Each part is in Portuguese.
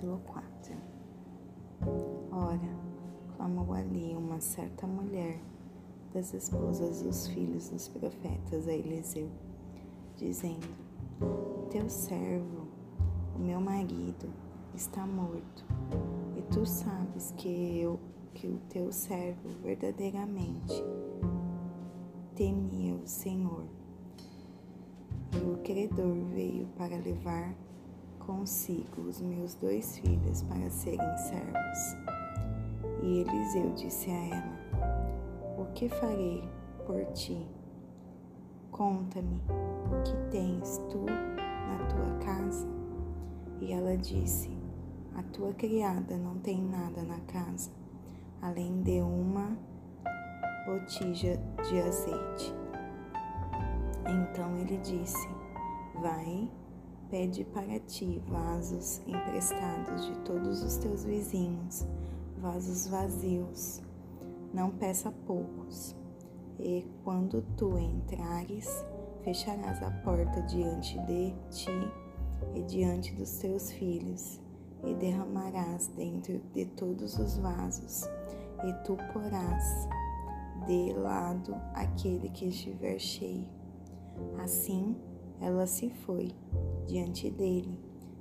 Capítulo 4 Ora, clamou ali uma certa mulher das esposas dos filhos dos profetas a Eliseu, dizendo: Teu servo, o meu marido, está morto, e tu sabes que eu, que o teu servo verdadeiramente temia o Senhor. E o credor veio para levar consigo os meus dois filhos para serem servos. E Eliseu disse a ela: O que farei por ti? Conta-me o que tens tu na tua casa. E ela disse: A tua criada não tem nada na casa, além de uma botija de azeite. Então ele disse: Vai Pede para ti vasos emprestados de todos os teus vizinhos, vasos vazios. Não peça poucos. E quando tu entrares, fecharás a porta diante de ti e diante dos teus filhos, e derramarás dentro de todos os vasos, e tu porás de lado aquele que estiver cheio. Assim, ela se foi diante dele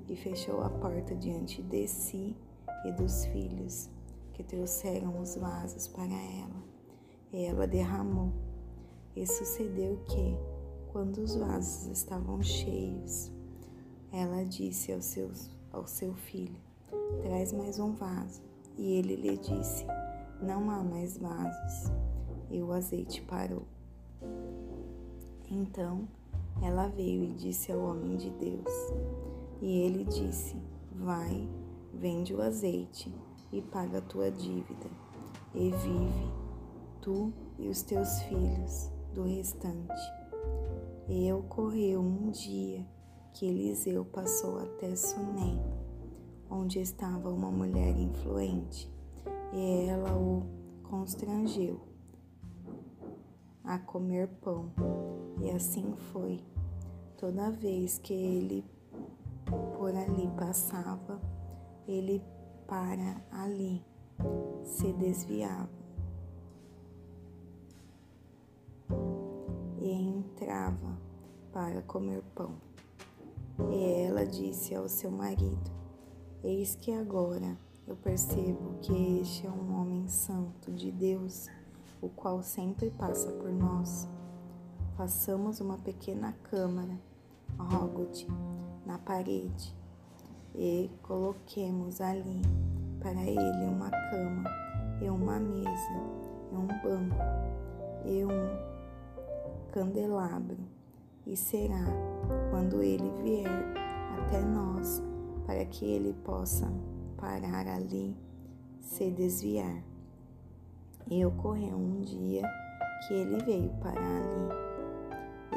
e fechou a porta diante de si e dos filhos que trouxeram os vasos para ela. E ela derramou. E sucedeu que, quando os vasos estavam cheios, ela disse ao seu, ao seu filho: Traz mais um vaso. E ele lhe disse: Não há mais vasos. E o azeite parou. Então ela veio e disse ao homem de Deus. E ele disse: Vai, vende o azeite e paga a tua dívida, e vive tu e os teus filhos do restante. E ocorreu um dia que Eliseu passou até Sunem, onde estava uma mulher influente, e ela o constrangeu a comer pão. E assim foi. Toda vez que ele por ali passava, ele para ali se desviava e entrava para comer pão. E ela disse ao seu marido: Eis que agora eu percebo que este é um homem santo de Deus o qual sempre passa por nós. Façamos uma pequena câmara, rogo-te, na parede e coloquemos ali para ele uma cama e uma mesa e um banco e um candelabro. E será quando ele vier até nós, para que ele possa parar ali, se desviar. E ocorreu um dia que ele veio para ali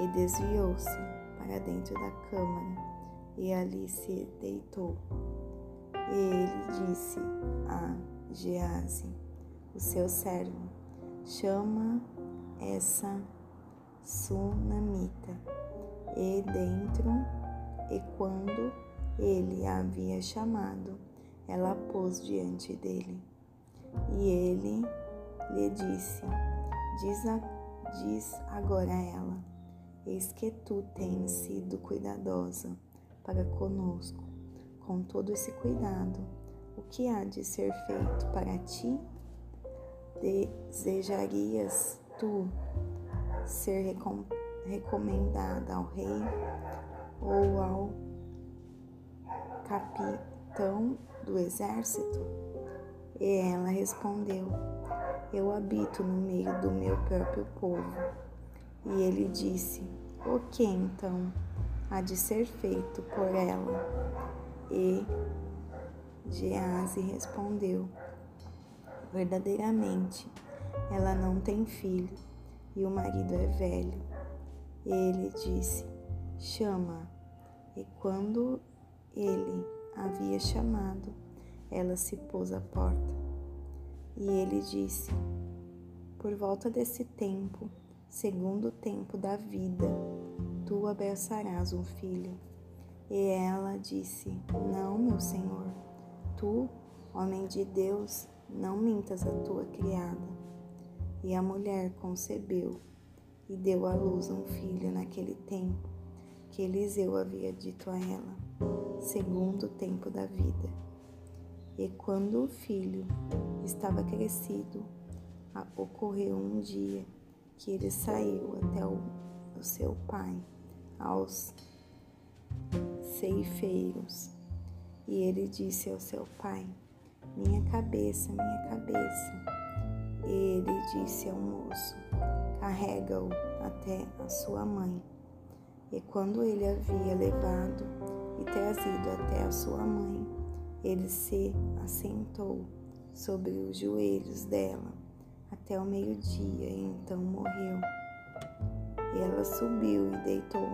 e desviou-se para dentro da câmara e ali se deitou. E ele disse a Gease, o seu servo, chama essa sunamita. E dentro, e quando ele a havia chamado, ela pôs diante dele. E ele lhe disse: Diz, a, diz agora ela: Eis que tu tens sido cuidadosa para conosco, com todo esse cuidado. O que há de ser feito para ti? Desejarias tu ser recom recomendada ao rei ou ao capitão do exército? E ela respondeu: eu habito no meio do meu próprio povo. E ele disse: O que então há de ser feito por ela? E Gease respondeu: Verdadeiramente, ela não tem filho e o marido é velho. Ele disse: Chama. E quando ele havia chamado, ela se pôs à porta. E ele disse: Por volta desse tempo, segundo o tempo da vida, tu abraçarás um filho. E ela disse: Não, meu senhor, tu, homem de Deus, não mintas a tua criada. E a mulher concebeu e deu à luz um filho naquele tempo que Eliseu havia dito a ela, segundo o tempo da vida. E quando o filho estava crescido, ocorreu um dia que ele saiu até o, o seu pai, aos ceifeiros, e ele disse ao seu pai: Minha cabeça, minha cabeça. E ele disse ao moço: Carrega-o até a sua mãe. E quando ele havia levado e trazido até a sua mãe, ele se assentou sobre os joelhos dela até o meio-dia e então morreu. E ela subiu e deitou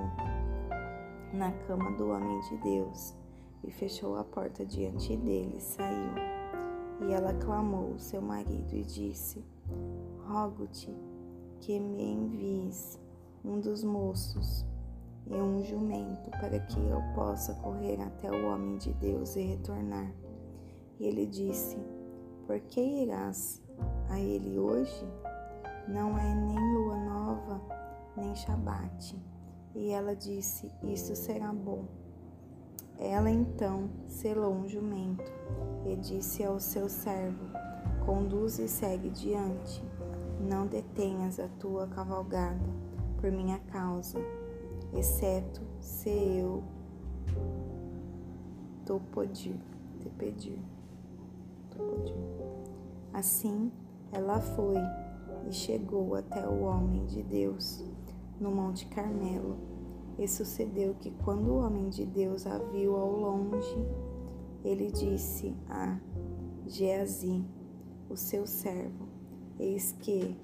na cama do homem de Deus e fechou a porta diante dele e saiu. E ela clamou ao seu marido e disse: Rogo-te que me envies um dos moços e um jumento para que eu possa correr até o homem de Deus e retornar. E ele disse: Por que irás a ele hoje? Não é nem lua nova, nem Shabate. E ela disse: Isso será bom. Ela então selou um jumento e disse ao seu servo: Conduz e segue diante. Não detenhas a tua cavalgada por minha causa exceto se eu te pedir, te pedir. Assim, ela foi e chegou até o homem de Deus no Monte Carmelo. E sucedeu que quando o homem de Deus a viu ao longe, ele disse a Geazi, o seu servo: Eis que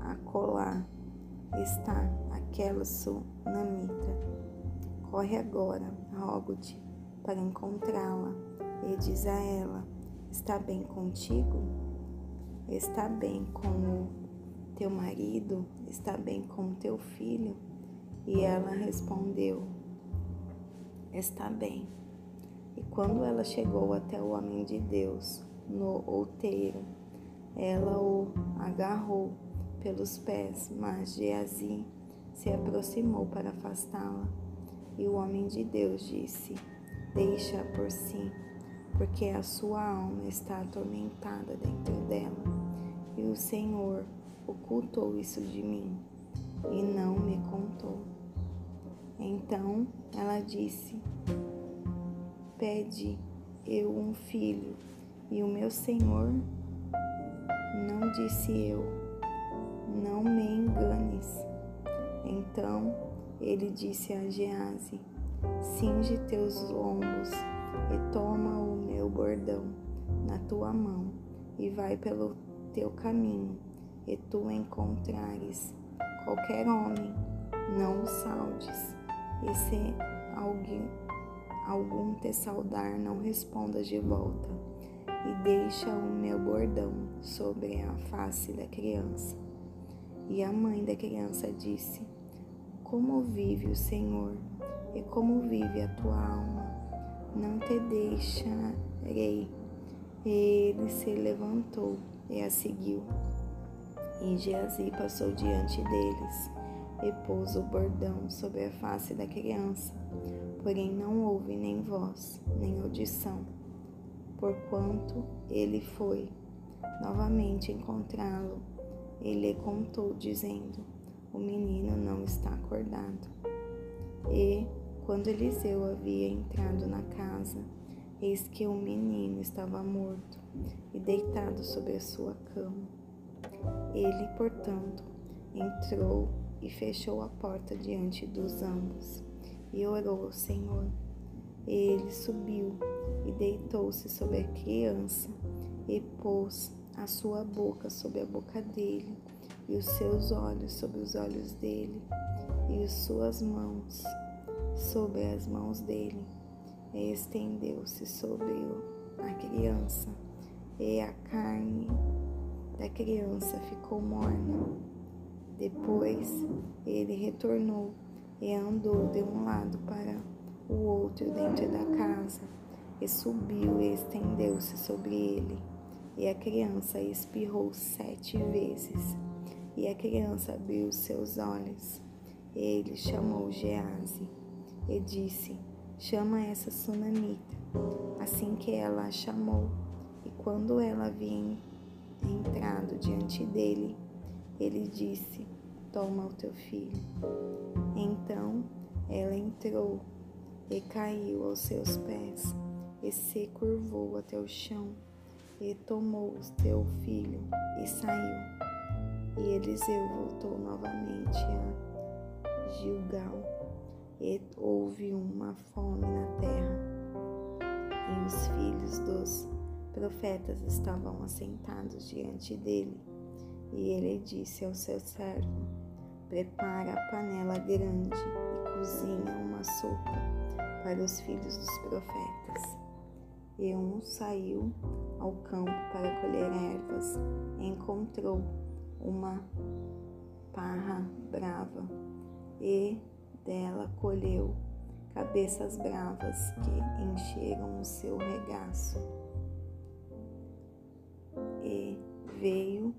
acolá está aquela sunamita. Corre agora, rogo-te, para encontrá-la e diz a ela: Está bem contigo? Está bem com o teu marido? Está bem com o teu filho? E ela respondeu: Está bem. E quando ela chegou até o homem de Deus, no outeiro, ela o agarrou pelos pés, mas Geazi se aproximou para afastá-la. E o homem de Deus disse: Deixa por si, porque a sua alma está atormentada dentro dela. E o Senhor ocultou isso de mim e não me contou. Então ela disse: Pede eu um filho, e o meu Senhor não disse eu, não me enganes. Então ele disse a Gease: Cinge teus lombos e toma o meu bordão na tua mão e vai pelo teu caminho, e tu encontrares qualquer homem, não o saudes, e se alguém, algum te saudar, não respondas de volta, e deixa o meu bordão sobre a face da criança. E a mãe da criança disse: Como vive o Senhor e como vive a tua alma, não te deixarei. Ele se levantou e a seguiu. E Geazi passou diante deles e pôs o bordão sobre a face da criança, porém não houve nem voz, nem audição, porquanto ele foi novamente encontrá-lo ele contou, dizendo: O menino não está acordado. E, quando Eliseu havia entrado na casa, eis que o menino estava morto e deitado sobre a sua cama. Ele, portanto, entrou e fechou a porta diante dos ambos e orou ao Senhor. Ele subiu e deitou-se sobre a criança e pôs a sua boca sobre a boca dele, e os seus olhos sobre os olhos dele, e as suas mãos sobre as mãos dele. E estendeu-se sobre a criança, e a carne da criança ficou morna. Depois ele retornou e andou de um lado para o outro dentro da casa, e subiu e estendeu-se sobre ele. E a criança espirrou sete vezes. E a criança abriu seus olhos. Ele chamou Gease e disse: Chama essa sunamita. Assim que ela a chamou, e quando ela havia entrado diante dele, ele disse: Toma o teu filho. Então ela entrou e caiu aos seus pés e se curvou até o chão e tomou o teu filho e saiu. E Eliseu voltou novamente a Gilgal houve uma fome na terra. E os filhos dos profetas estavam assentados diante dele. E ele disse ao seu servo: Prepara a panela grande e cozinha uma sopa para os filhos dos profetas. E um saiu ao campo para colher ervas, encontrou uma parra brava, e dela colheu cabeças bravas que encheram o seu regaço. E veio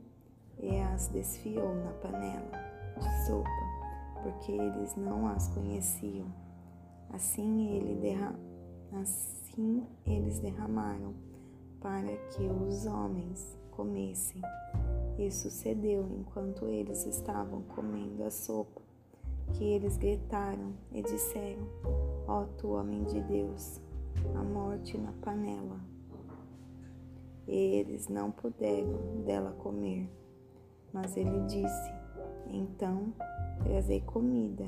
e as desfiou na panela de sopa, porque eles não as conheciam. Assim ele derramou Assim eles derramaram para que os homens comessem. E sucedeu enquanto eles estavam comendo a sopa, que eles gritaram e disseram: Ó oh, tu homem de Deus, a morte na panela. E eles não puderam dela comer. Mas ele disse: Então trazei comida.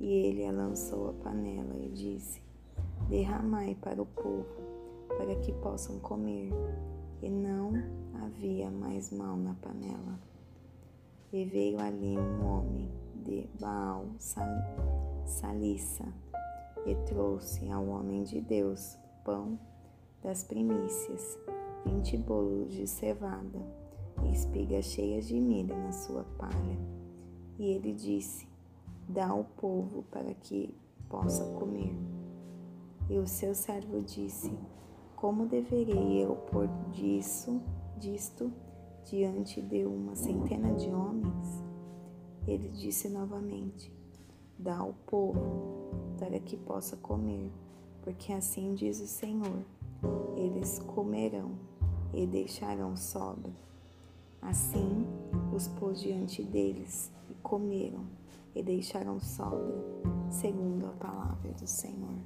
E ele a lançou a panela e disse: derramai para o povo, para que possam comer. E não havia mais mal na panela. E veio ali um homem de Baal Salissa e trouxe ao homem de Deus pão das primícias, vinte bolos de cevada e espigas cheias de milho na sua palha. E ele disse: Dá ao povo para que possa comer. E o seu servo disse: Como deverei eu pôr disso, disto, diante de uma centena de homens? Ele disse novamente: Dá ao povo, para que possa comer, porque assim diz o Senhor: eles comerão e deixarão sobra. Assim os pôs diante deles e comeram e deixaram sobra, segundo a palavra do Senhor.